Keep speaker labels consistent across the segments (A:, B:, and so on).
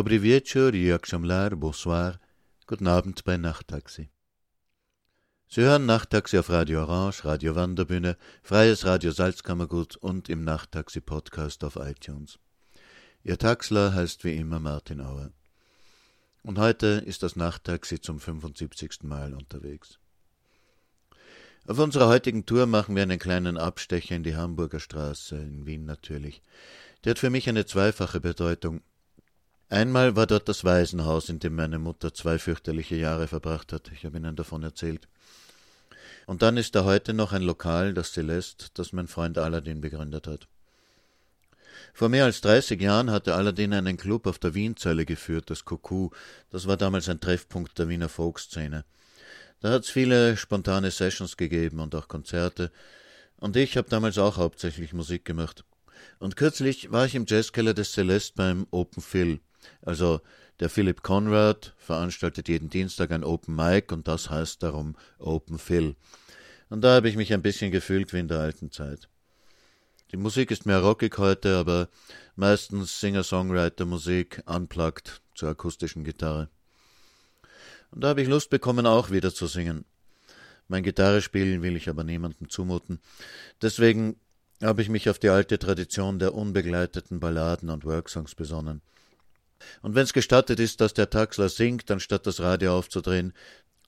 A: Dobry wieczór, jak bonsoir, guten Abend bei Nachttaxi. Sie hören Nachttaxi auf Radio Orange, Radio Wanderbühne, Freies Radio Salzkammergut und im Nachttaxi Podcast auf iTunes. Ihr Taxler heißt wie immer Martin Auer. Und heute ist das Nachttaxi zum 75. Mal unterwegs. Auf unserer heutigen Tour machen wir einen kleinen Abstecher in die Hamburger Straße, in Wien natürlich. Die hat für mich eine zweifache Bedeutung. Einmal war dort das Waisenhaus, in dem meine Mutter zwei fürchterliche Jahre verbracht hat. Ich habe Ihnen davon erzählt. Und dann ist da heute noch ein Lokal, das Celeste, das mein Freund Aladdin begründet hat. Vor mehr als 30 Jahren hatte Aladdin einen Club auf der Wienzeile geführt, das Kuku. Das war damals ein Treffpunkt der Wiener Folkszene. Da hat es viele spontane Sessions gegeben und auch Konzerte. Und ich habe damals auch hauptsächlich Musik gemacht. Und kürzlich war ich im Jazzkeller des Celeste beim Open Phil. Also der Philip Conrad veranstaltet jeden Dienstag ein Open Mic und das heißt darum Open Phil. Und da habe ich mich ein bisschen gefühlt wie in der alten Zeit. Die Musik ist mehr rockig heute, aber meistens Singer-Songwriter-Musik, unplugged zur akustischen Gitarre. Und da habe ich Lust bekommen, auch wieder zu singen. Mein Gitarre spielen will ich aber niemandem zumuten. Deswegen habe ich mich auf die alte Tradition der unbegleiteten Balladen und Worksongs besonnen. Und wenn's gestattet ist, dass der Taxler singt, anstatt das Radio aufzudrehen,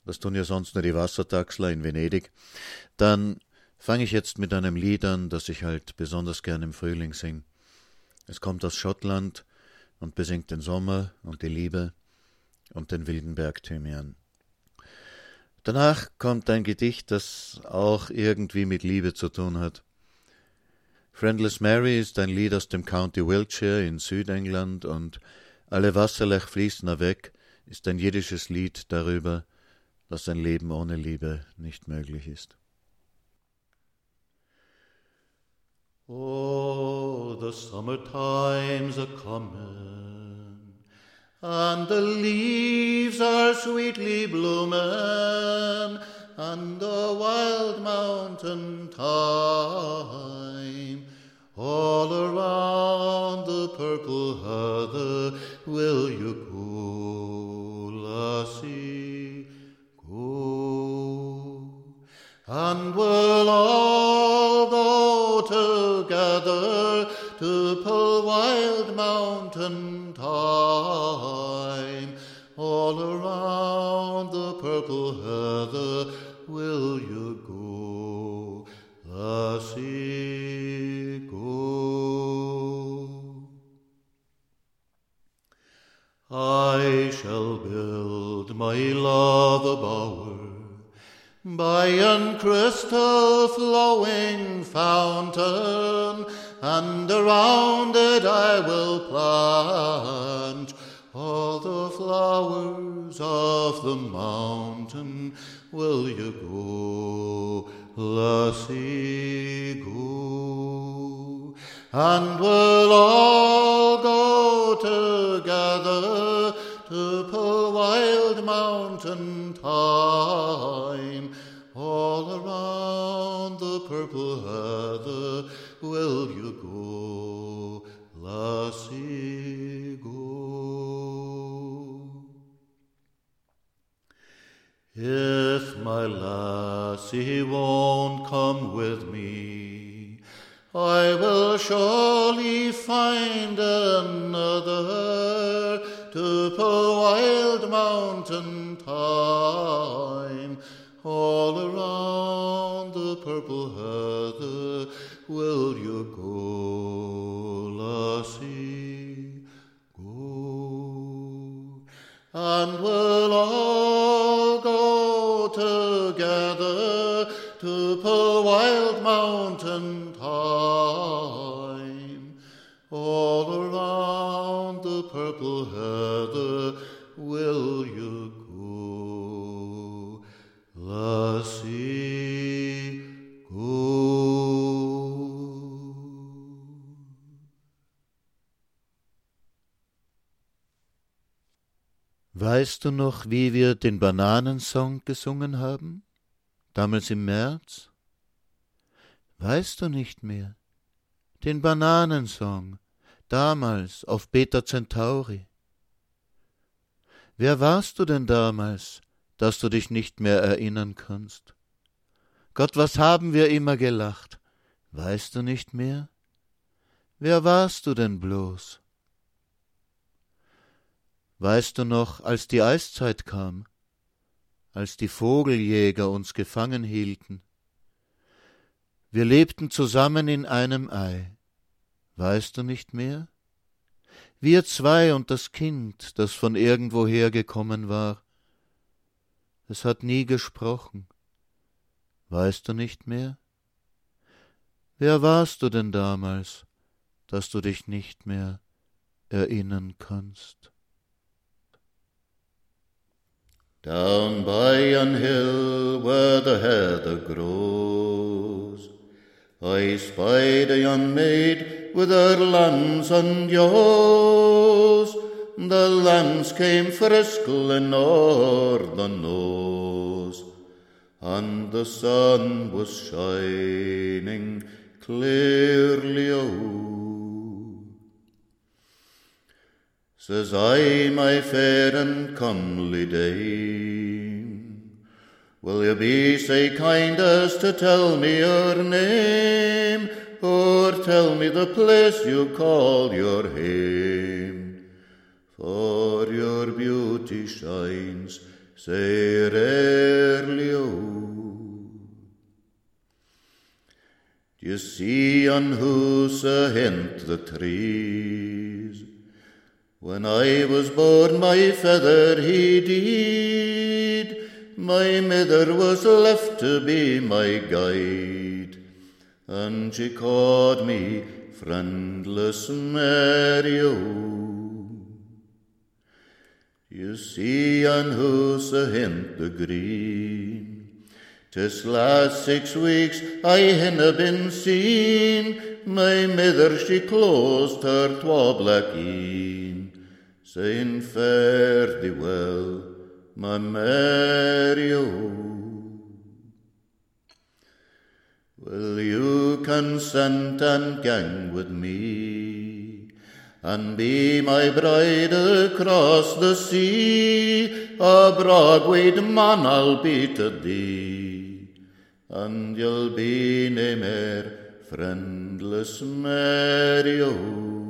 A: das tun ja sonst nur die Wassertaxler in Venedig, dann fange ich jetzt mit einem Lied an, das ich halt besonders gern im Frühling sing. Es kommt aus Schottland und besingt den Sommer und die Liebe und den wilden Bergthymian. Danach kommt ein Gedicht, das auch irgendwie mit Liebe zu tun hat. Friendless Mary ist ein Lied aus dem County Wiltshire in Südengland und alle Wasserlech fließen weg ist ein jiddisches Lied darüber, dass ein Leben ohne Liebe nicht möglich ist.
B: Oh, the summer times are coming, and the leaves are sweetly blooming, and the wild mountain thyme all around the purple heather will you go, lassie, go, and we'll all go together to pull wild mountain thyme all around the purple heather will you go, lassie, I shall build my love a bower by an crystal flowing fountain, and around it I will plant all the flowers of the mountain. Will you go, lassie, go? And we'll all go together to pull wild mountain thyme all around the purple heather, will you go, lassie, go? If my lassie won't come with me, I will surely
A: Du noch, wie wir den Bananensong gesungen haben? Damals im März? Weißt du nicht mehr? Den Bananensong, damals auf Beta Centauri. Wer warst du denn damals, dass du dich nicht mehr erinnern kannst? Gott, was haben wir immer gelacht? Weißt du nicht mehr? Wer warst du denn bloß? Weißt du noch, als die Eiszeit kam, als die Vogeljäger uns gefangen hielten? Wir lebten zusammen in einem Ei. Weißt du nicht mehr? Wir zwei und das Kind, das von irgendwoher gekommen war. Es hat nie gesprochen. Weißt du nicht mehr? Wer warst du denn damals, dass du dich nicht mehr erinnern kannst?
B: Down by an hill where the heather grows, I spied a young maid with her lambs and ewes. The lambs came friskling o'er the nose, and the sun was shining clearly out. Says I, my fair and comely dame, will you be so kind as to tell me your name, or tell me the place you call your hame? For your beauty shines so rarely out. You see on whose a hint the trees, when I was born, my feather he did. My mither was left to be my guide, and she called me friendless Mary. You see on whose a hint the green. Tis last six weeks I hinna been seen. My mither she closed her twa black een, saying fare thee well, my Mary. O. Will you consent and gang with me? And be my bride across the sea, a broad-wayed man I'll be to thee, and you'll be nae mair friendless Mary. O.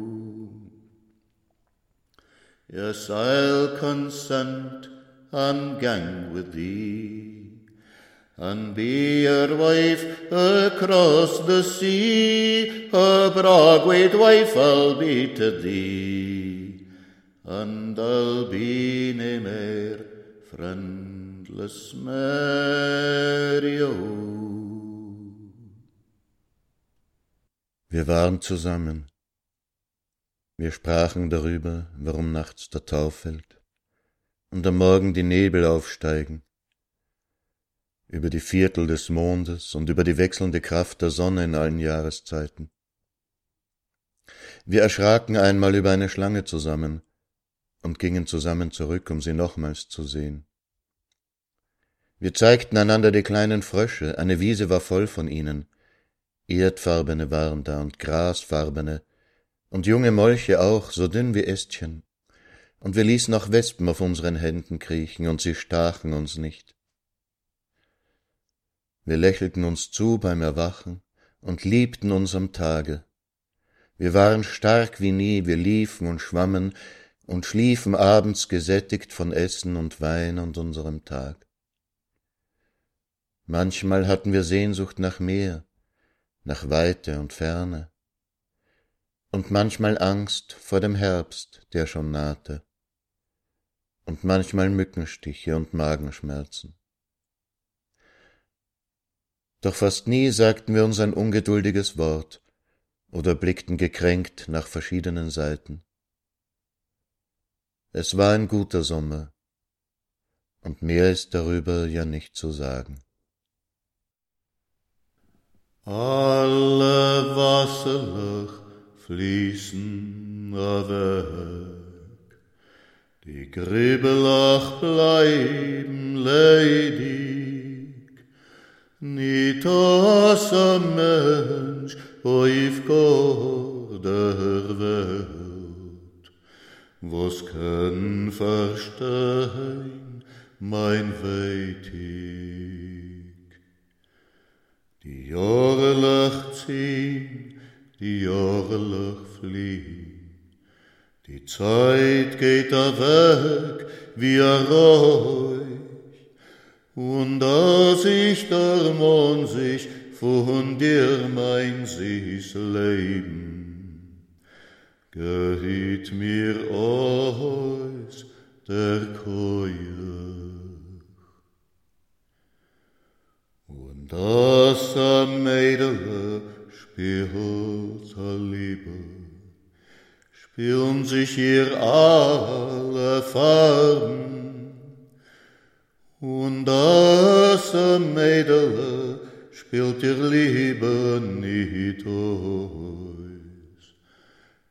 B: Yes, I'll consent and gang with thee and be your wife across the sea, a broad-wayed wife I'll be to thee, and I'll be nae mair friendless Mary. Oh. O.
A: Wir waren zusammen. Wir sprachen darüber, warum nachts der Tau fällt und am Morgen die Nebel aufsteigen, über die Viertel des Mondes und über die wechselnde Kraft der Sonne in allen Jahreszeiten. Wir erschraken einmal über eine Schlange zusammen und gingen zusammen zurück, um sie nochmals zu sehen. Wir zeigten einander die kleinen Frösche, eine Wiese war voll von ihnen,
B: Erdfarbene waren da und grasfarbene, und junge Molche auch, so dünn wie Ästchen. Und wir ließen auch Wespen auf unseren Händen kriechen, und sie stachen uns nicht. Wir lächelten uns zu beim Erwachen und liebten uns am Tage. Wir waren stark wie nie, wir liefen und schwammen und schliefen abends gesättigt von Essen und Wein und unserem Tag. Manchmal hatten wir Sehnsucht nach Meer, nach Weite und Ferne, und manchmal Angst vor dem Herbst, der schon nahte, und manchmal Mückenstiche und Magenschmerzen. Doch fast nie sagten wir uns ein ungeduldiges Wort oder blickten gekränkt nach verschiedenen Seiten. Es war ein guter Sommer, und mehr ist darüber ja nicht zu sagen.
C: Alle Wasserlach fließen weg, die Gribbelach bleiben ledig, nicht aus ein Mensch auf Gott der Welt, was kann verstehen mein Weitig. Die Jahre lach ziehen, die Jahre fliehen. Die Zeit geht da weg wie ein Räuch. Und als ich der Mond sich von dir mein süßes Leben, gehit mir aus der Koje. Das am Mädele a Liebe, spielen sich hier alle Farben. Und das am Mädele spielt ihr Liebe nicht aus.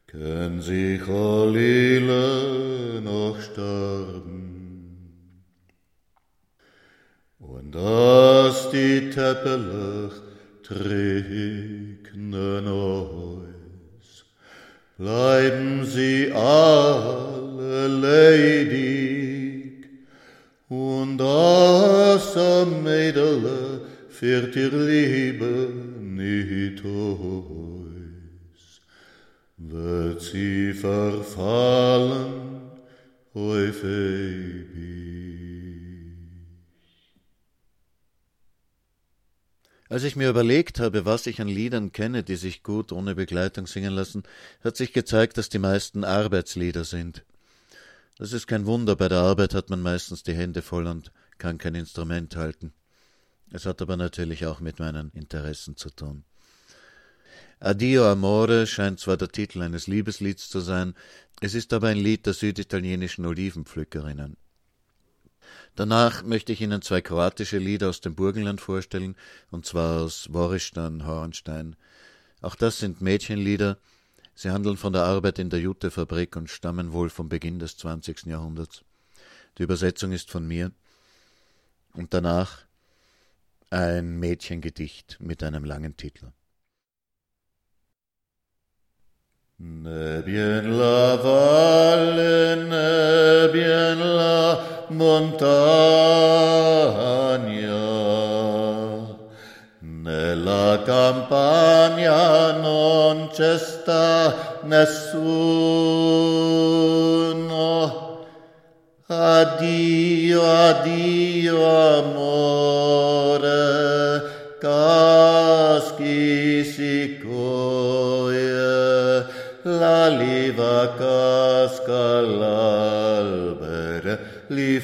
C: Können sich alle noch sterben. Und als die Teppelech trägnen aus, bleiben sie alle ledig, und das am Mädele fährt ihr Liebe nicht aus, wird sie verfallen auf.
A: Als ich mir überlegt habe, was ich an Liedern kenne, die sich gut ohne Begleitung singen lassen, hat sich gezeigt, dass die meisten Arbeitslieder sind. Das ist kein Wunder, bei der Arbeit hat man meistens die Hände voll und kann kein Instrument halten. Es hat aber natürlich auch mit meinen Interessen zu tun. Addio Amore scheint zwar der Titel eines Liebeslieds zu sein, es ist aber ein Lied der süditalienischen Olivenpflückerinnen. Danach möchte ich Ihnen zwei kroatische Lieder aus dem Burgenland vorstellen, und zwar aus Woristan, Hornstein. Auch das sind Mädchenlieder. Sie handeln von der Arbeit in der Jutefabrik und stammen wohl vom Beginn des 20. Jahrhunderts. Die Übersetzung ist von mir. Und danach ein Mädchengedicht mit einem langen Titel.
C: Ne bien la valle, ne bien la montagna, nella campagna non c'è sta nessuno. Addio, addio amore, casca l'albero li.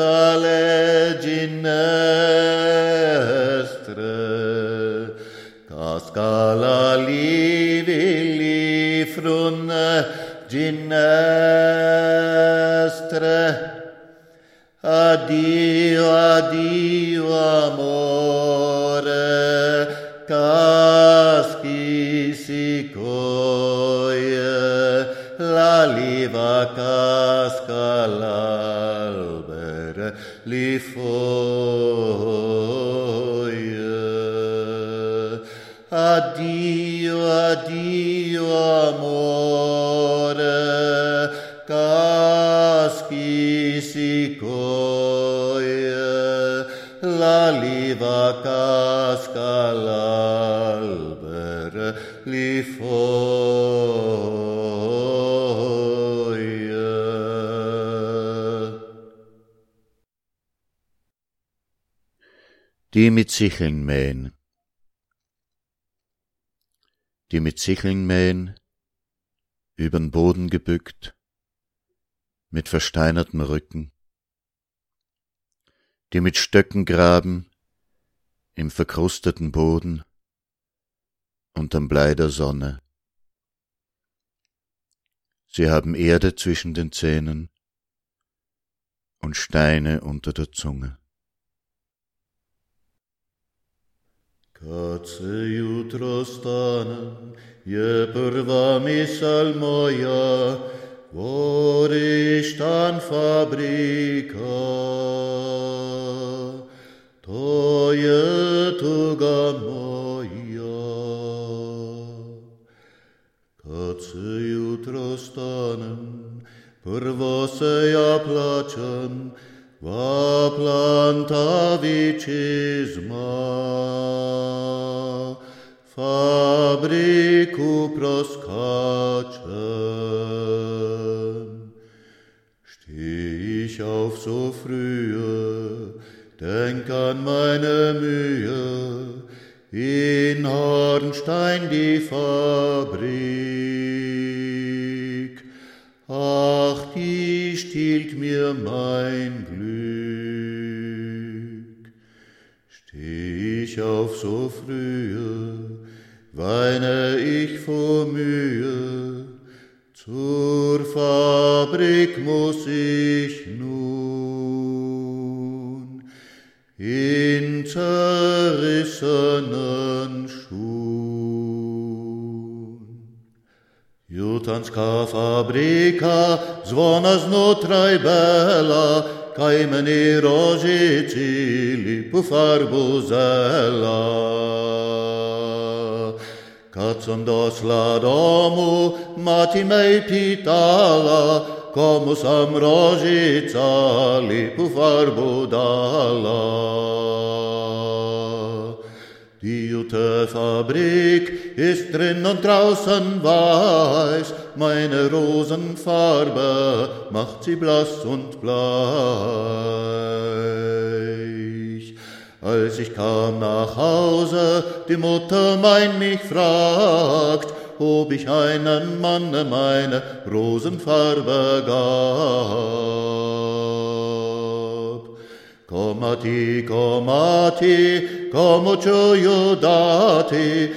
C: ಕಾಲ
A: Die mit Sicheln mähen. Die mit Sicheln mähen, übern Boden gebückt, mit versteinertem Rücken. Die mit Stöcken graben, im verkrusteten Boden, unterm Blei der Sonne. Sie haben Erde zwischen den Zähnen und Steine unter der Zunge.
C: Kad se jutro stane, je prva misel moja, Gorištan fabrika. To je tuga moja. Kad se jutro stanem, prvo se ja plačem, va planta vicisma, fabriku. Steh ich auf so frühe, denk an meine Mühe, in Hornstein die Fabrik. Ach, die stiehlt mir mein Glück. Steh ich auf so frühe, weine ich vor Mühe, zur Fabrik muss ich nun in zerrissenen Schuhen. Jutanska fabrika zvona znotraj bela, kaj meni rožici lipu farbu zela. Kad sam dosla domu, mati me pitala, komu sam rožica lipu farbu dala. Die jute Fabrik ist drin und draußen weiß, meine Rosenfarbe macht sie blass und bleich. Als ich kam nach Hause, die Mutter mein mich fragt, ob ich einem Manne meine Rosenfarbe gab. Komati, komati, como čuju dati,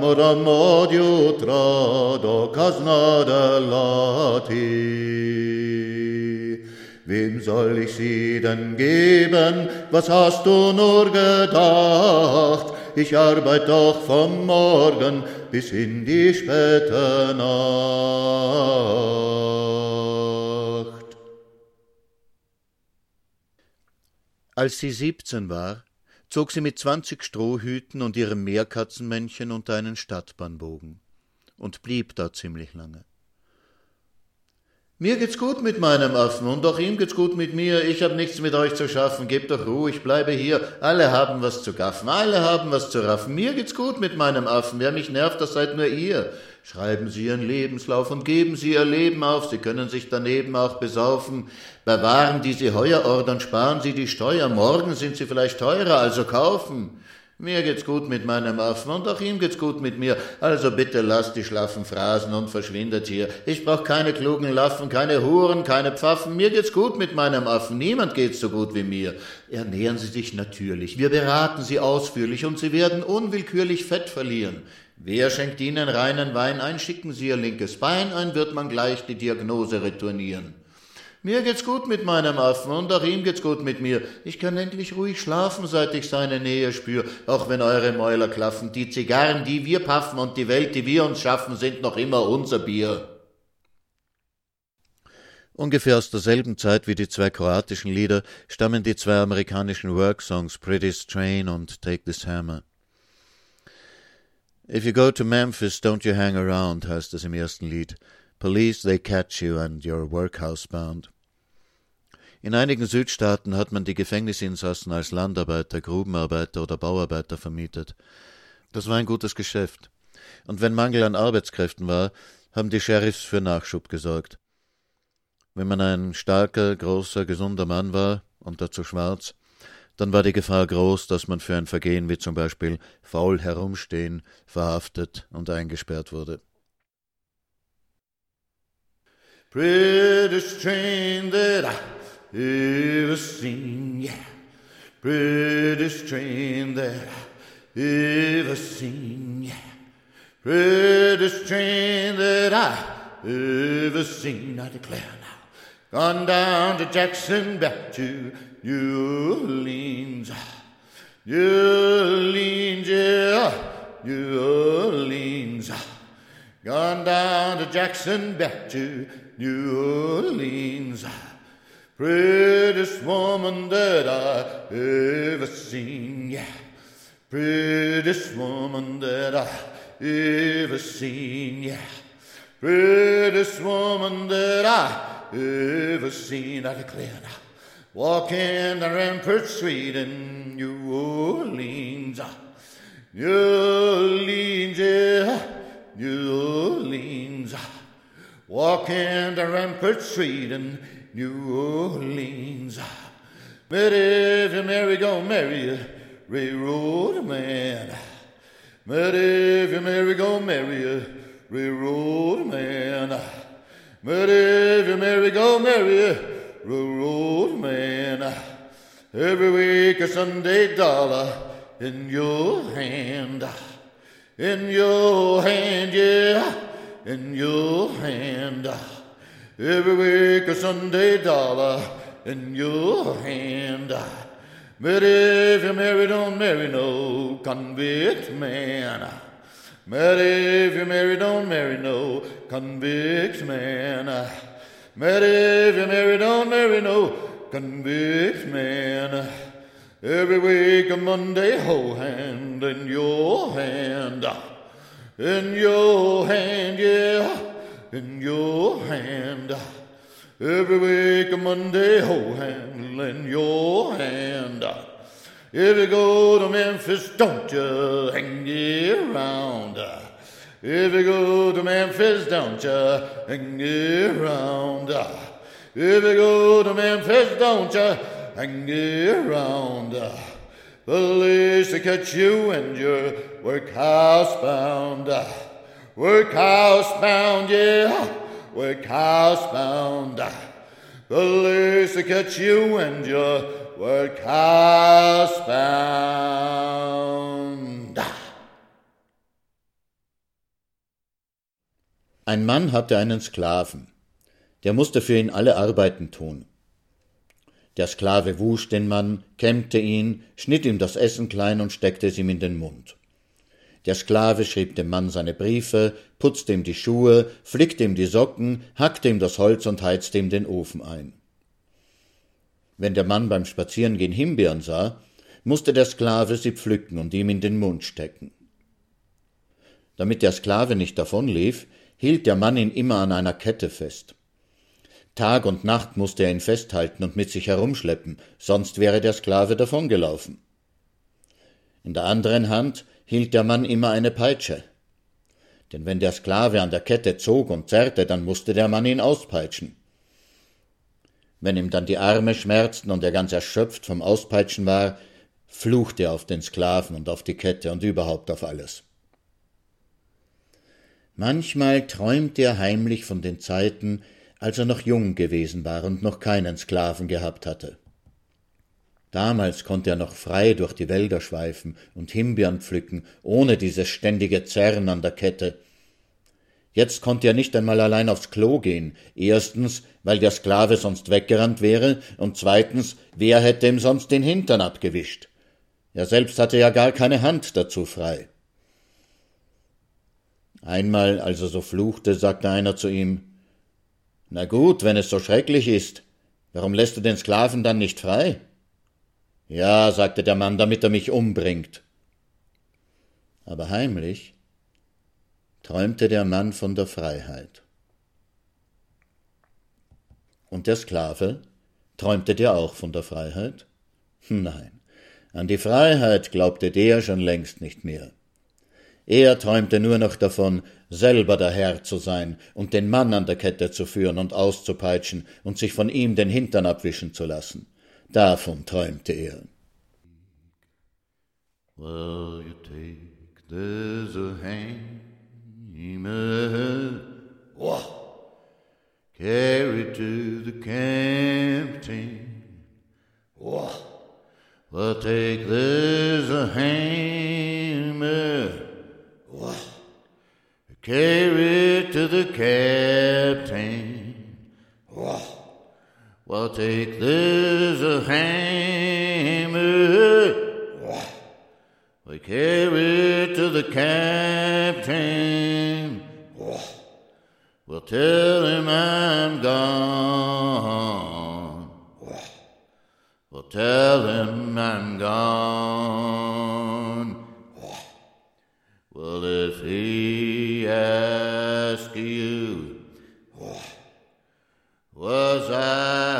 C: moram od jutra do kaznade lati. Wem soll ich sie denn geben? Was hast du nur gedacht? Ich arbeite doch vom Morgen bis in die späte Nacht.
A: Als sie siebzehn war, zog sie mit zwanzig Strohhüten und ihrem Meerkatzenmännchen unter einen Stadtbahnbogen und blieb da ziemlich lange. Mir geht's gut mit meinem Affen und auch ihm geht's gut mit mir. Ich hab nichts mit euch zu schaffen. Gebt doch Ruhe, ich bleibe hier. Alle haben was zu gaffen, alle haben was zu raffen. Mir geht's gut mit meinem Affen. Wer mich nervt, das seid nur ihr. Schreiben Sie Ihren Lebenslauf und geben Sie Ihr Leben auf. Sie können sich daneben auch besaufen. Bei Waren, die Sie heuer ordern, sparen Sie die Steuer. Morgen sind sie vielleicht teurer, also kaufen. Mir geht's gut mit meinem Affen und auch ihm geht's gut mit mir. Also bitte lasst die schlaffen Phrasen und verschwindet hier. Ich brauch keine klugen Laffen, keine Huren, keine Pfaffen. Mir geht's gut mit meinem Affen. Niemand geht's so gut wie mir. Ernähren Sie sich natürlich. Wir beraten Sie ausführlich und Sie werden unwillkürlich Fett verlieren. Wer schenkt Ihnen reinen Wein ein, schicken Sie Ihr linkes Bein ein, wird man gleich die Diagnose retournieren. Mir geht's gut mit meinem Affen und auch ihm geht's gut mit mir. Ich kann endlich ruhig schlafen, seit ich seine Nähe spür, auch wenn eure Mäuler klaffen. Die Zigarren, die wir paffen und die Welt, die wir uns schaffen, sind noch immer unser Bier. Ungefähr aus derselben Zeit wie die zwei kroatischen Lieder stammen die zwei amerikanischen Worksongs Pretty Strain und Take This Hammer. If you go to Memphis, don't you hang around, heißt es im ersten Lied. Police, they catch you and you're workhouse bound. In einigen Südstaaten hat man die Gefängnisinsassen als Landarbeiter, Grubenarbeiter oder Bauarbeiter vermietet. Das war ein gutes Geschäft. Und wenn Mangel an Arbeitskräften war, haben die Sheriffs für Nachschub gesorgt. Wenn man ein starker, großer, gesunder Mann war und dazu schwarz, dann war die Gefahr groß, dass man für ein Vergehen wie zum Beispiel faul herumstehen verhaftet und eingesperrt wurde.
C: Prettiest train that I ever seen, yeah. Prettiest train that I ever seen, yeah. Prettiest train that I ever seen, I declare now. Gone down to Jackson, back to New Orleans. New Orleans, yeah, New Orleans. Gone down to Jackson, back to New Orleans. Prettiest woman that I ever seen, yeah. Prettiest woman that I ever seen, yeah. Prettiest woman that I ever seen, I declare now. Walking the Rampart Street in New Orleans. New Orleans, yeah, New Orleans. Walking the Rampart Street in New Orleans. But if you marry, go marry a railroad man. But if you marry, go marry a railroad man. But if you marry, go marry a railroad man. Every week a Sunday dollar in your hand. In your hand, yeah, in your hand. Every week a Sunday dollar in your hand. But if you marry, don't marry no convict man. But if you marry, don't marry no convict man. But if you marry, don't marry no convict man. Every week a Monday hoe hand in your hand. In your hand, yeah, in your hand. Every week a Monday hoe hand in your hand. If you go to Memphis, don't you hang around. If you go to Memphis, don't you hang around. If you go to Memphis, don't you hang around. Police to catch you and you're workhouse bound. Workhouse bound, yeah, workhouse bound. Police to catch you and you're workhouse bound.
A: Ein Mann hatte einen Sklaven. Der musste für ihn alle Arbeiten tun. Der Sklave wusch den Mann, kämmte ihn, schnitt ihm das Essen klein und steckte es ihm in den Mund. Der Sklave schrieb dem Mann seine Briefe, putzte ihm die Schuhe, flickte ihm die Socken, hackte ihm das Holz und heizte ihm den Ofen ein. Wenn der Mann beim Spazierengehen Himbeeren sah, musste der Sklave sie pflücken und ihm in den Mund stecken. Damit der Sklave nicht davonlief, hielt der Mann ihn immer an einer Kette fest. Tag und Nacht musste er ihn festhalten und mit sich herumschleppen, sonst wäre der Sklave davongelaufen. In der anderen Hand hielt der Mann immer eine Peitsche. Denn wenn der Sklave an der Kette zog und zerrte, dann musste der Mann ihn auspeitschen. Wenn ihm dann die Arme schmerzten und er ganz erschöpft vom Auspeitschen war, fluchte er auf den Sklaven und auf die Kette und überhaupt auf alles. Manchmal träumte er heimlich von den Zeiten, als er noch jung gewesen war und noch keinen Sklaven gehabt hatte. Damals konnte er noch frei durch die Wälder schweifen und Himbeeren pflücken, ohne dieses ständige Zerren an der Kette. Jetzt konnte er nicht einmal allein aufs Klo gehen, erstens, weil der Sklave sonst weggerannt wäre, und zweitens, wer hätte ihm sonst den Hintern abgewischt? Er selbst hatte ja gar keine Hand dazu frei. Einmal, als er so fluchte, sagte einer zu ihm Na gut, wenn es so schrecklich ist, warum lässt du den Sklaven dann nicht frei? Ja, sagte der Mann, damit er mich umbringt. Aber heimlich
B: träumte der Mann von der Freiheit. Und der Sklave, träumte der auch von der Freiheit? Nein, an die Freiheit glaubte der schon längst nicht mehr. Er träumte nur noch davon, selber der Herr zu sein und den Mann an der Kette zu führen und auszupeitschen und sich von ihm den Hintern abwischen zu lassen. Davon träumte er.
C: Well, you take this a hammer, carry to the captain. Well, take this a hammer, carry it to the captain. Well, take this a hammer. We carry it to the captain. We'll tell him I'm gone. We'll tell him I'm gone. Asks you, was I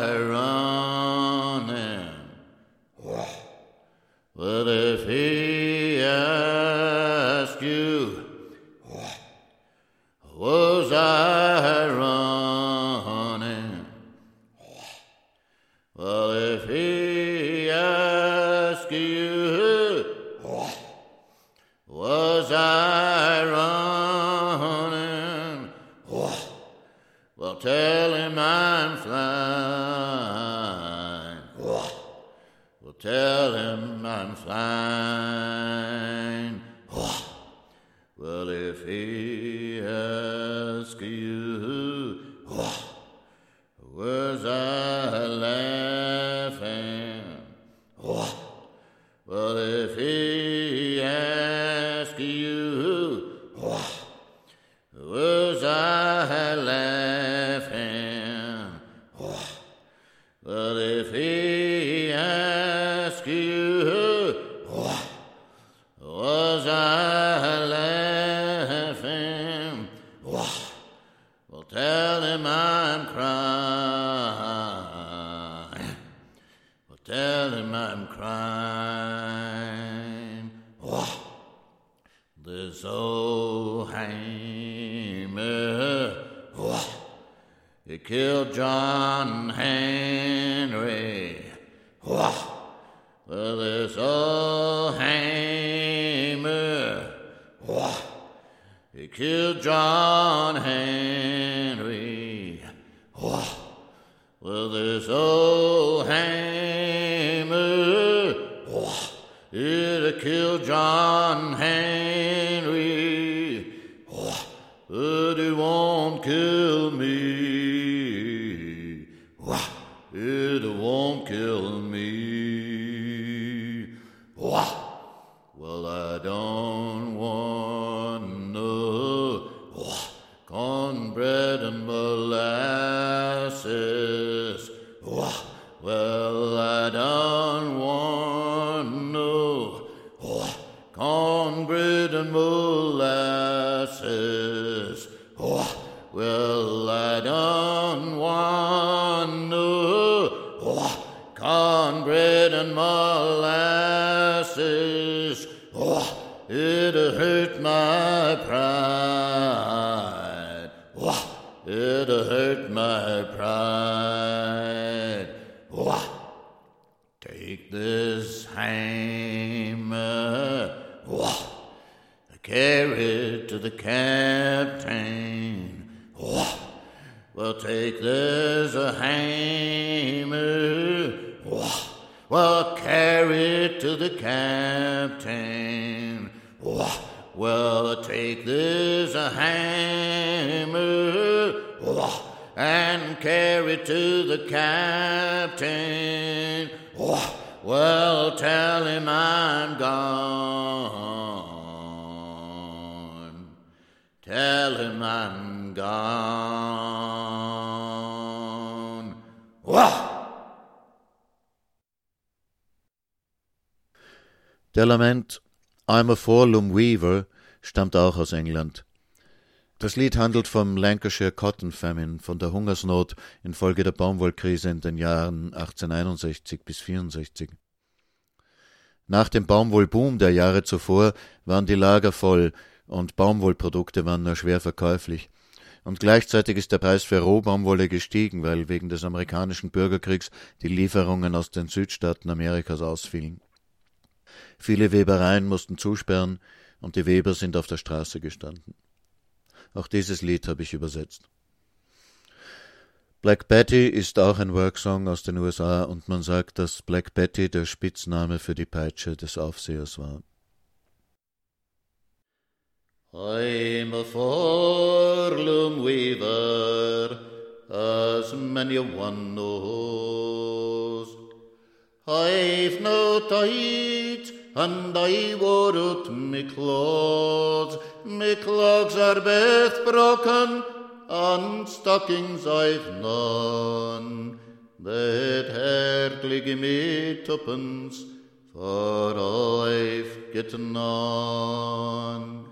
C: the Soheimer. It killed John Henry. Take a hammer and carry it to the captain. Well, tell him I'm gone. Tell him I'm gone.
A: Der I'm a Forlum Weaver stammt auch aus England. Das Lied handelt vom Lancashire Cotton Famine, von der Hungersnot infolge der Baumwollkrise in den Jahren 1861 bis 64. Nach dem Baumwollboom der Jahre zuvor waren die Lager voll und Baumwollprodukte waren nur schwer verkäuflich. Und gleichzeitig ist der Preis für Rohbaumwolle gestiegen, weil wegen des amerikanischen Bürgerkriegs die Lieferungen aus den Südstaaten Amerikas ausfielen. Viele Webereien mussten zusperren und die Weber sind auf der Straße gestanden. Auch dieses Lied habe ich übersetzt. Black Betty ist auch ein Worksong aus den USA und man sagt, dass Black Betty der Spitzname für die Peitsche des Aufsehers war.
B: I'm a forlorn weaver, as many a one knows. I've no tight, and I wore out me clothes. Me clogs are both broken, and stockings I've none. That give me tuppence, for I've gotten none.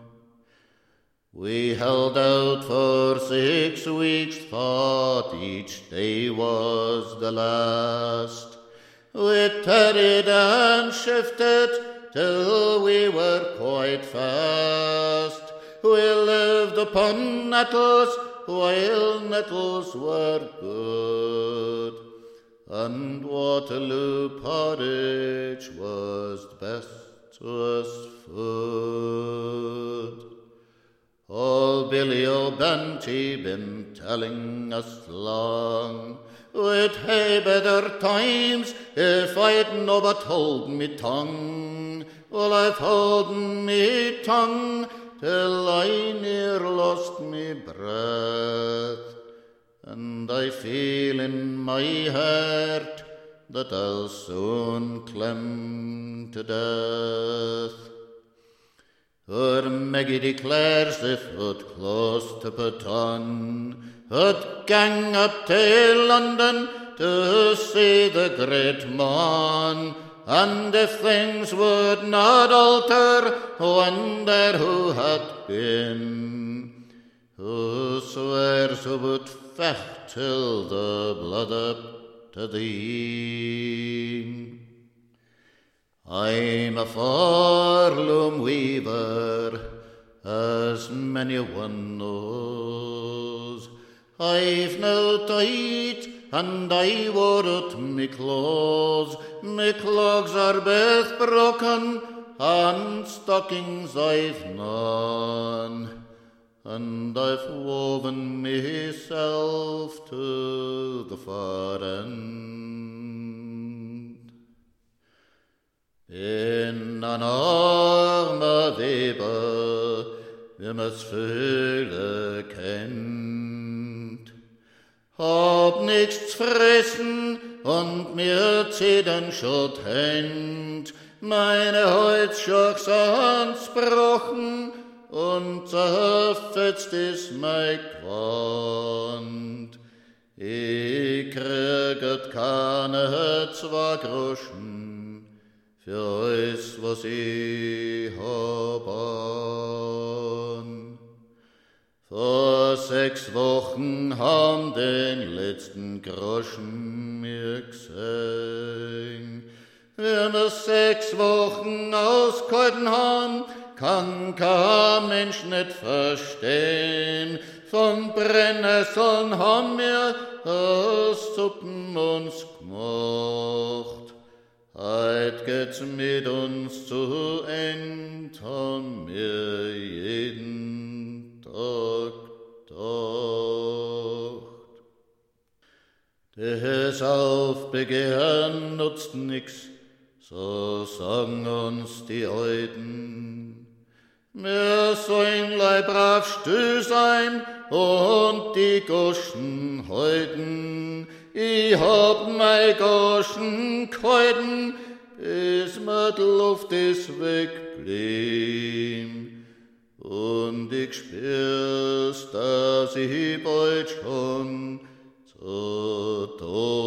B: We held out for six weeks, thought each day was the last. We tarried and shifted till we were quite fast. We lived upon nettles while nettles were good, and Waterloo porridge was best to us food. Old Billy O'Banty been telling us long, We'd hae better times if I'd no but hold me tongue. Well, I've holden me tongue till I near lost me breath, and I feel in my heart that I'll soon climb to death. Her Maggie declares if it close to Paton, it gang up to London to see the great man. And if things would not alter, wonder who had been. Who swears who would fecht till the blood up to the thee. I'm a forlorn weaver, as many a one knows. I've no tight, and I wore out me clothes. Me clogs are both broken, and stockings I've none. And I've woven myself to the far end. In an armer Weber, wie man's Fühle kennt. Hab nichts fressen und mir zedern schot Händ, meine Holzschachs ans Brochen und zerfetzt is mein Quant. Ich krieget keine zwei Groschen, für alles, was ich habe. Vor sechs Wochen haben den letzten Groschen mir gesehen. Wenn wir sechs Wochen ausgehalten haben, kann kein Mensch nicht verstehen. Von Brennnesseln haben wir Suppen uns gemacht. Heut geht's mit uns zu End, haben wir jeden Tag gedacht. Das Aufbegehren nutzt nix, so sagen uns die Alten. Wir sollen leibbrav still sein und die Goschen halten, ich hab mei Goschen gehalten, bis mir die Luft ist wegblieb. Und ich spür's, dass ich bald schon zu Tod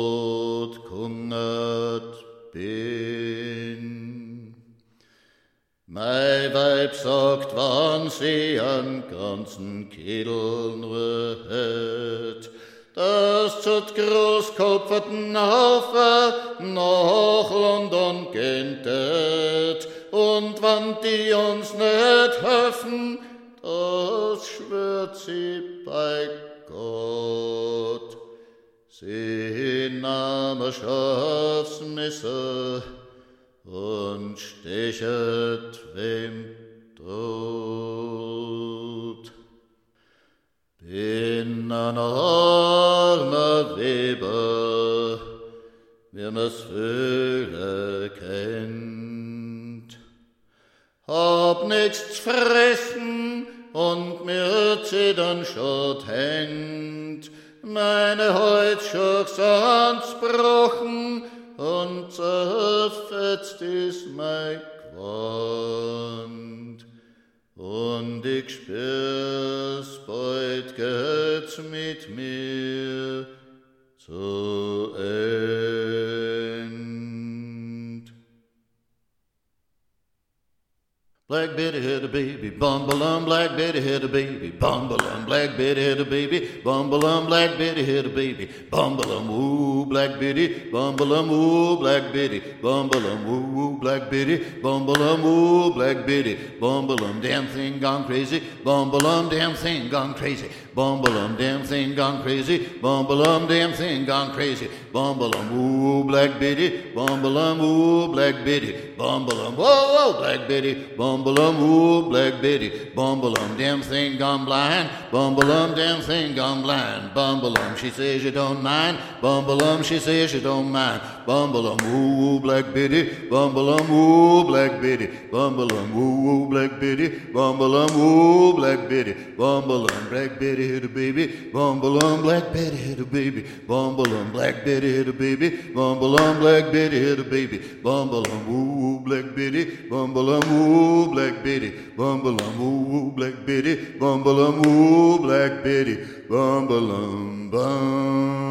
B: Black Betty had a baby, bumbalum, Black Betty had a baby, bumbalum, Black Betty had a baby, bumbalum, ooh, Black Betty, bumbalum, ooh, Black Betty, bumbalum, ooh, Black Betty, bumbalum, ooh, Black Betty, bumbalum, damn thing gone crazy, Bum balum damn thing gone crazy. Bum balum damn thing gone crazy. Bum balum damn thing gone crazy. Bum balum ooh black bitty. Bum balum ooh black bitty. Bum balum whoa whoa black bitty. Bum balum ooh black bitty. Bum balum damn thing gone blind. Bum balum damn thing gone blind. Bum balum she says you don't mind. Bum balum she says you don't mind. Bum balum ooh black bitty. Bum balum ooh black bitty. Bum balum ooh black bitty. Bum balum ooh Black Betty, bumbalum, Black Betty hit a baby, bumbalum, Black Betty hit a baby, bumbalum, Black Betty hit a baby, bumbalum, Black Betty hit a baby, bumbalum, ooh, Black Betty, bumbalum, ooh, Black Betty, bumbalum, ooh, Black Betty, bumbalum, ooh, Black Betty, bumbalum, bum.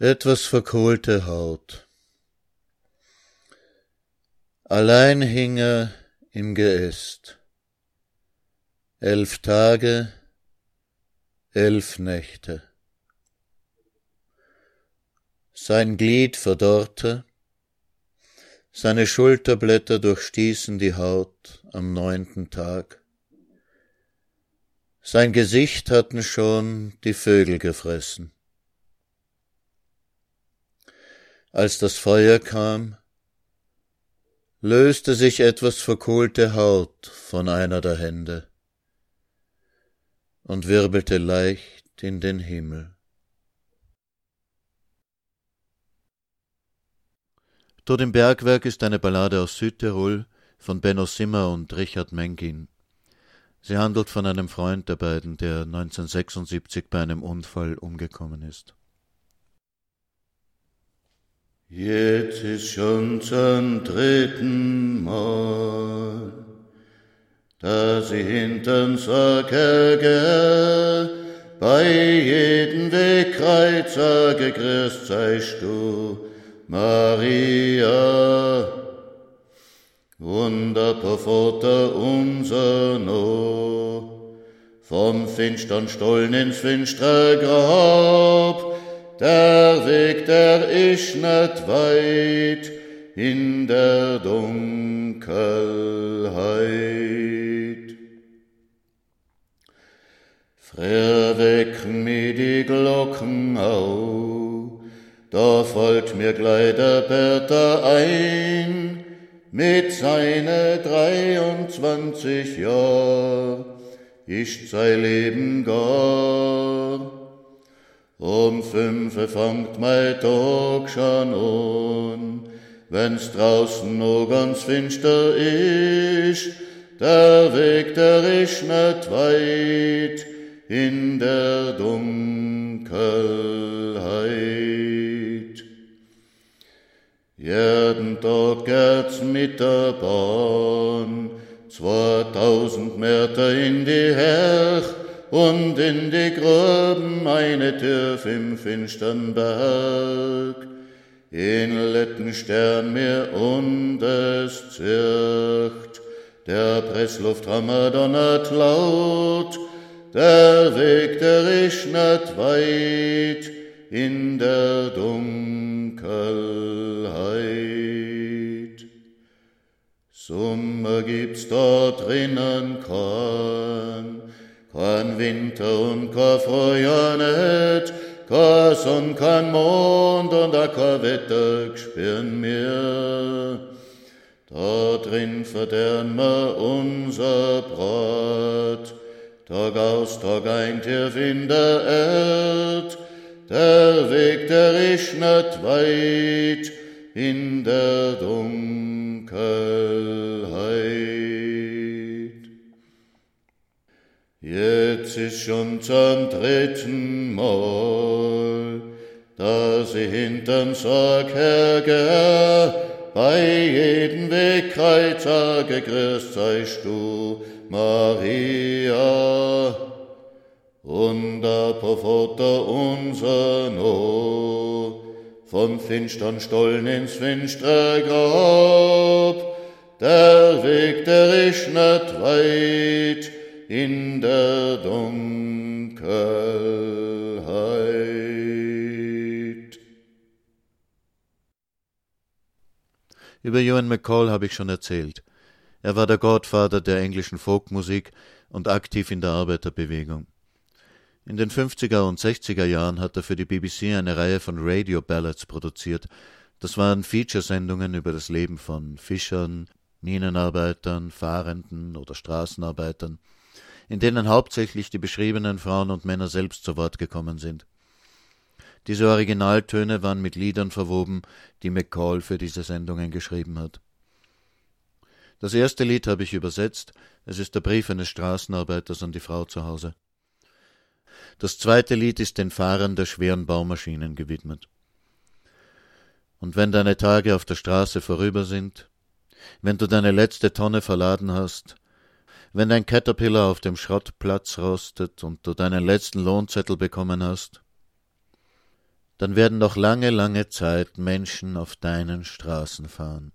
A: Etwas verkohlte Haut. Allein hing er im Geäst. Elf Tage, elf Nächte. Sein Glied verdorrte, seine Schulterblätter durchstießen die Haut am neunten Tag. Sein Gesicht hatten schon die Vögel gefressen. Als das Feuer kam, löste sich etwas verkohlte Haut von einer der Hände und wirbelte leicht in den Himmel. Tod im Bergwerk ist eine Ballade aus Südtirol von Benno Simmer und Richard Mengin. Sie handelt von einem Freund der beiden, der 1976 bei einem Unfall umgekommen ist.
B: Jetzt ist schon zum dritten Mal, dass ich hintern Sacker gehe, bei jedem Wegkreuzer gegrüßt seist du, Maria. Wunderbar Vater unser no, vom finstern Stollen ins finstere Grab, der Weg, der ist nicht weit in der Dunkelheit. Früher wecken mir die Glocken au, da fällt mir gleich der Bertha ein, mit seine 23 Jahr, ist sein Leben gar. Um fünfe fangt mein Tag schon an, wenn's draußen noch ganz finster ist, der Weg, der ist nicht weit in der Dunkelheit. Jeden Tag geht's mit der Bahn, 2000 Meter in die Herch, und in die Gruben eine Tür im finstern Berg. in letten Stern mir und es zircht, der Pressluft hammer donnert laut, der Weg, der rischnet weit in der Dunkelheit. Sommer gibt's dort drinnen kein, und kein Frühjahr nicht, kein Sonn, kein Mond und kein Wetter spüren mir. Drin verderben wir unser Brot, Tag aus, Tag ein, tief in der Erd, der Weg, der ist nicht weit in der Dunkelheit. Jetzt ist schon zum dritten Mal, dass ich hinterm Sarg hergehe, bei jedem Wegkreuzer gegrüßt seist du, Maria, und der Vater unser no, vom finstern Stollen ins finstere Grab, der Weg, der ist nicht weit in der Dunkelheit.
A: Über Ewan McCall habe ich schon erzählt. Er war der Gottvater der englischen Folkmusik und aktiv in der Arbeiterbewegung. In den 50er und 60er Jahren hat er für die BBC eine Reihe von Radio Ballads produziert. Das waren Featuresendungen über das Leben von Fischern, Minenarbeitern, Fahrenden oder Straßenarbeitern, in denen hauptsächlich die beschriebenen Frauen und Männer selbst zu Wort gekommen sind. Diese Originaltöne waren mit Liedern verwoben, die McCall für diese Sendungen geschrieben hat. Das erste Lied habe ich übersetzt. Es ist der Brief eines Straßenarbeiters an die Frau zu Hause. Das zweite Lied ist den Fahrern der schweren Baumaschinen gewidmet. Und wenn deine Tage auf der Straße vorüber sind, wenn du deine letzte Tonne verladen hast, wenn dein Caterpillar auf dem Schrottplatz rostet und du deinen letzten Lohnzettel bekommen hast, dann werden noch lange, lange Zeit Menschen auf deinen Straßen fahren.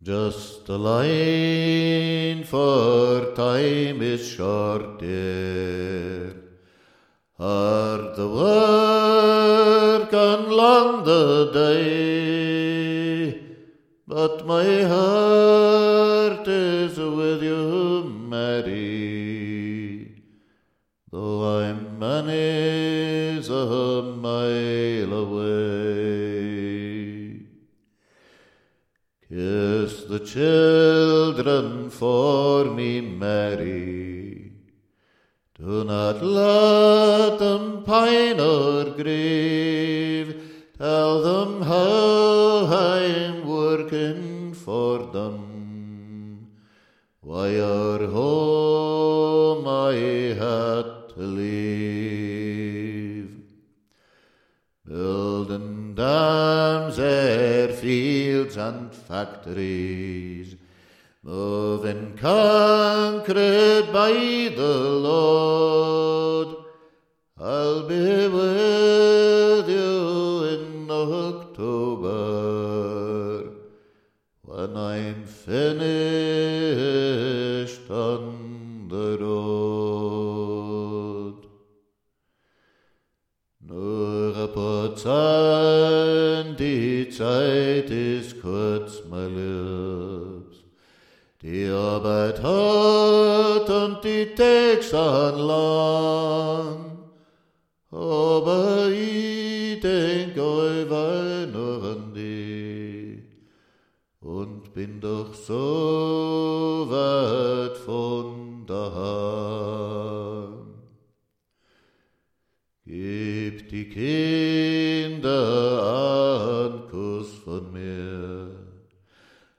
B: Just a line for time is short, dear. Hard the work and long the day, but my heart is with you, Mary, though I'm many's a mile away. Kiss the children for me, Mary. Do not let them pine or grieve. Tell them how I'm working for them. Why our home I had to leave. Building dams, airfields, er and factories, moving concrete by the Lord. I'll be with when I'm finished on the road. Nur ein paar Zahlen, die Zeit ist kurz, mein Liebs. Die Arbeit hat und die Tage sind lang. Aber ich bin doch so weit von daheim. Gib die Kinder einen Kuss von mir.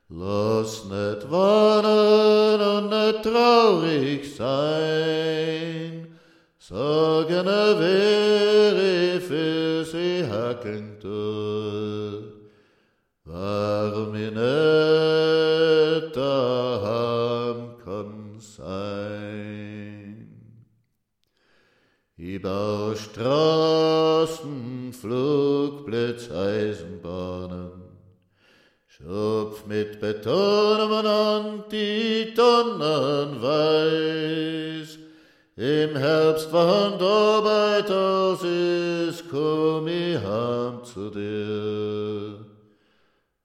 B: Lass nicht warnen und nicht traurig sein. Sagen er wäre für sie hacken tut. Warum ich baue Straßen, Tonnen. Schupf mit Beton an die Tonnen weiß. Im Herbst, wann Arbeit aus ist, komm ich heim zu dir.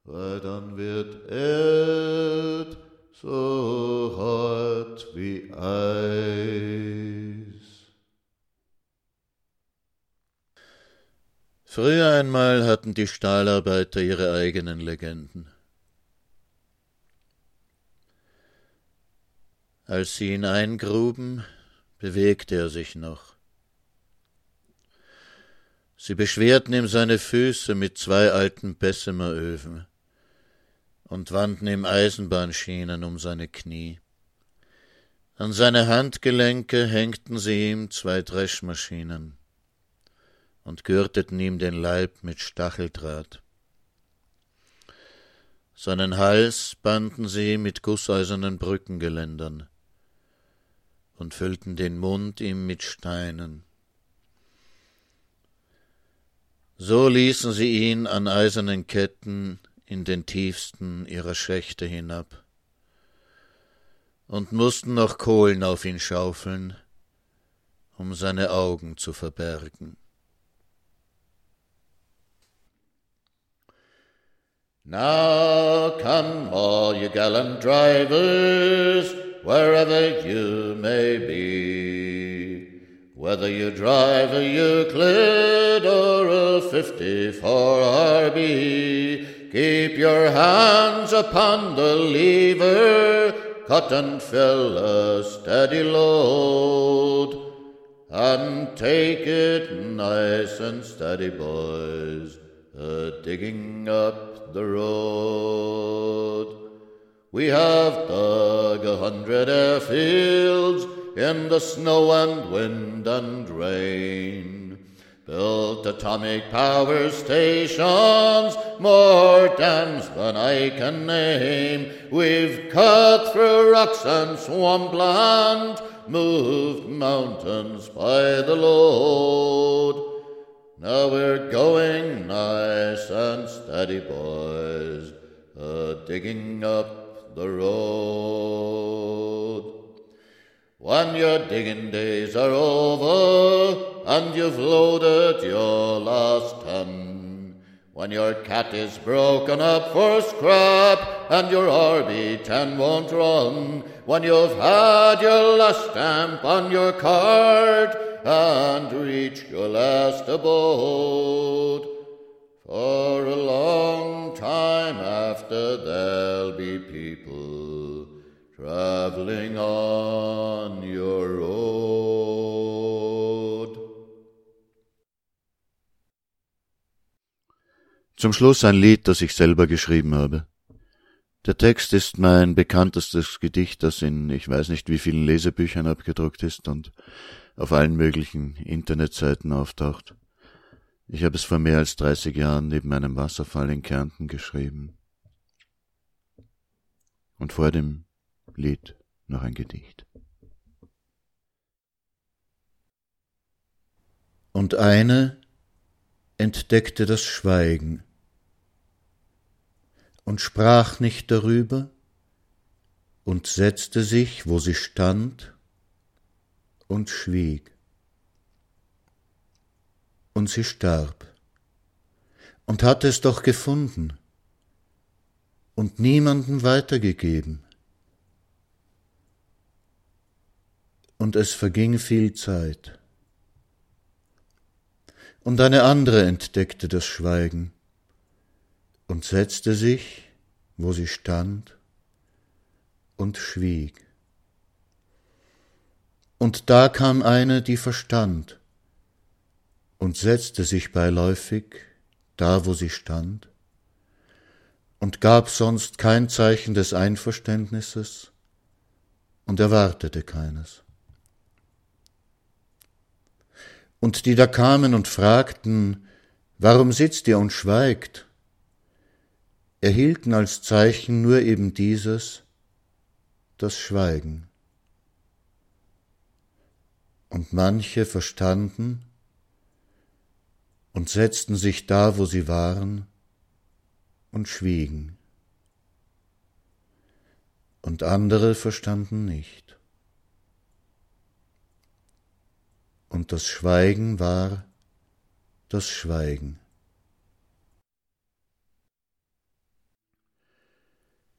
B: Weil dann wird Erd so hart wie Eis.
A: Früher einmal hatten die Stahlarbeiter ihre eigenen Legenden. Als sie ihn eingruben, bewegte er sich noch. Sie beschwerten ihm seine Füße mit zwei alten Bessemeröfen und wandten ihm Eisenbahnschienen um seine Knie. An seine Handgelenke hängten sie ihm zwei Dreschmaschinen und gürteten ihm den Leib mit Stacheldraht. Seinen Hals banden sie mit gusseisernen Brückengeländern und füllten den Mund ihm mit Steinen. So ließen sie ihn an eisernen Ketten in den tiefsten ihrer Schächte hinab und mussten noch Kohlen auf ihn schaufeln, um seine Augen zu verbergen.
B: Now come all you gallant drivers, wherever you may be. Whether you drive a Euclid or a 54 RB, keep your hands upon the lever, cut and fill a steady load, and take it nice and steady, boys, a digging up the road. We have dug a hundred airfields in the snow and wind and rain. Built atomic power stations, more dams than I can name. We've cut through rocks and swampland, moved mountains by the load. Now we're going nice and steady, boys, digging up the road. When your digging days are over and you've loaded your last ton, when your cat is broken up for scrap and your RB10 won't run, when you've had your last stamp on your card, and reach your last abode. For a long time after there'll be people traveling on your road.
A: Zum Schluss ein Lied, das ich selber geschrieben habe. Der Text ist mein bekanntestes Gedicht, das in ich weiß nicht wie vielen Lesebüchern abgedruckt ist und auf allen möglichen Internetseiten auftaucht. Ich habe es vor mehr als 30 Jahren neben einem Wasserfall in Kärnten geschrieben. Und vor dem Lied noch ein Gedicht. Und eine entdeckte das Schweigen und sprach nicht darüber und setzte sich, wo sie stand, und schwieg. Und sie starb und hatte es doch gefunden und niemanden weitergegeben. Und es verging viel Zeit. Und eine andere entdeckte das Schweigen und setzte sich, wo sie stand, und schwieg. Und da kam eine, die verstand, und setzte sich beiläufig da, wo sie stand, und gab sonst kein Zeichen des Einverständnisses und erwartete keines. Und die da kamen und fragten, warum sitzt ihr und schweigt, erhielten als Zeichen nur eben dieses, das Schweigen und manche verstanden und setzten sich da, wo sie waren,
C: und schwiegen, und andere verstanden nicht. Und das Schweigen war das Schweigen.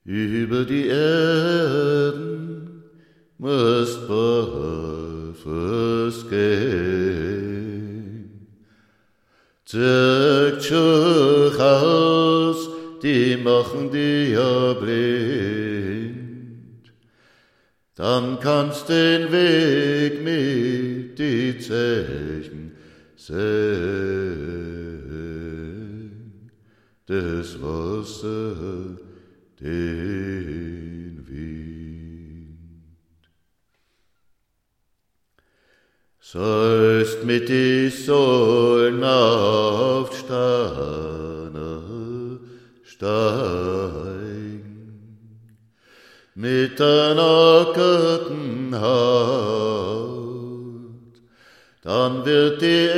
B: Über die Erden musst barfuß gehen. Zirkt Schuch aus, die machen dir blind. Dann kannst den Weg mit die Zeichen sehen. Das Wasser den Wind. Sollst mit die Sohlen auf Steine steigen, mit der nackten Haut, dann wird die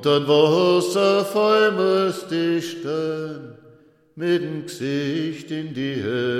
B: und dann Wasserfall musst du stehen, mit dem Gesicht in die Höhe,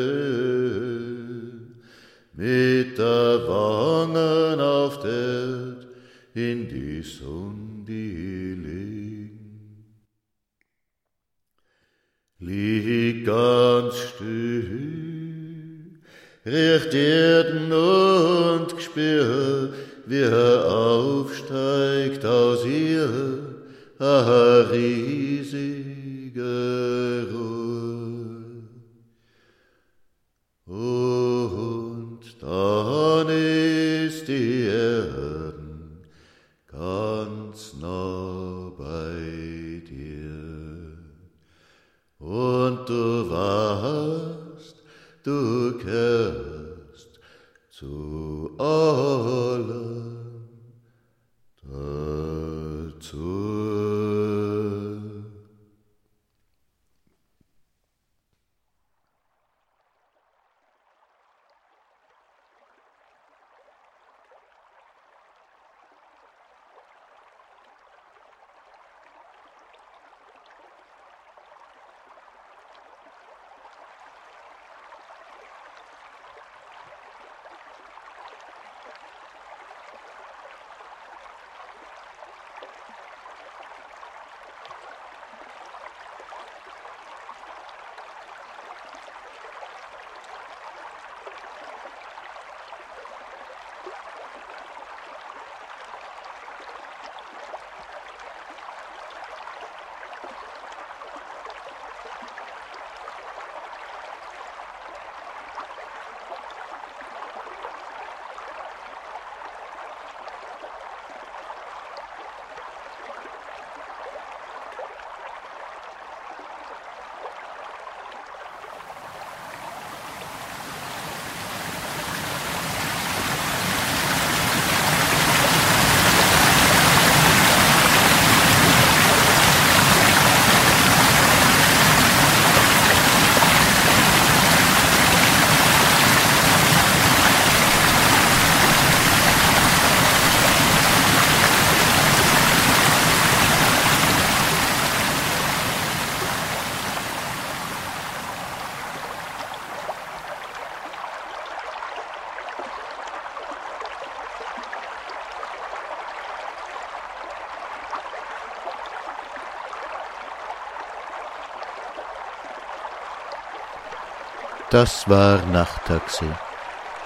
A: Das war Nachttaxi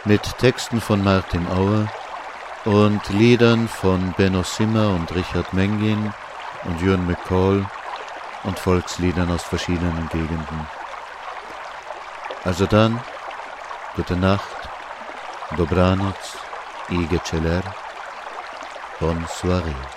A: mit Texten von Martin Auer und Liedern von Benno Simmer und Richard Mengin und Jürgen McCall und Volksliedern aus verschiedenen Gegenden. Also dann, gute Nacht, dobranoc, i celer, bonne soirée.